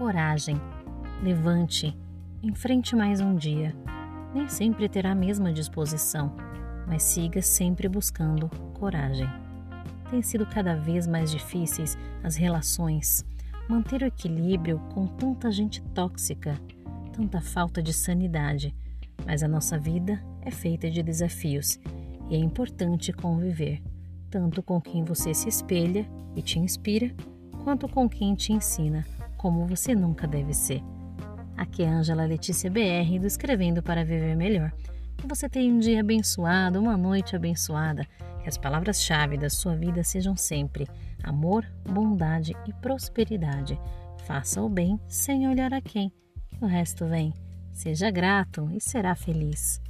coragem. Levante, enfrente mais um dia. Nem sempre terá a mesma disposição, mas siga sempre buscando coragem. Tem sido cada vez mais difíceis as relações, manter o equilíbrio com tanta gente tóxica, tanta falta de sanidade, mas a nossa vida é feita de desafios e é importante conviver, tanto com quem você se espelha e te inspira, quanto com quem te ensina como você nunca deve ser. Aqui é Ângela Letícia BR do Escrevendo para Viver Melhor. Que você tenha um dia abençoado, uma noite abençoada. Que as palavras-chave da sua vida sejam sempre amor, bondade e prosperidade. Faça o bem sem olhar a quem, que o resto vem. Seja grato e será feliz.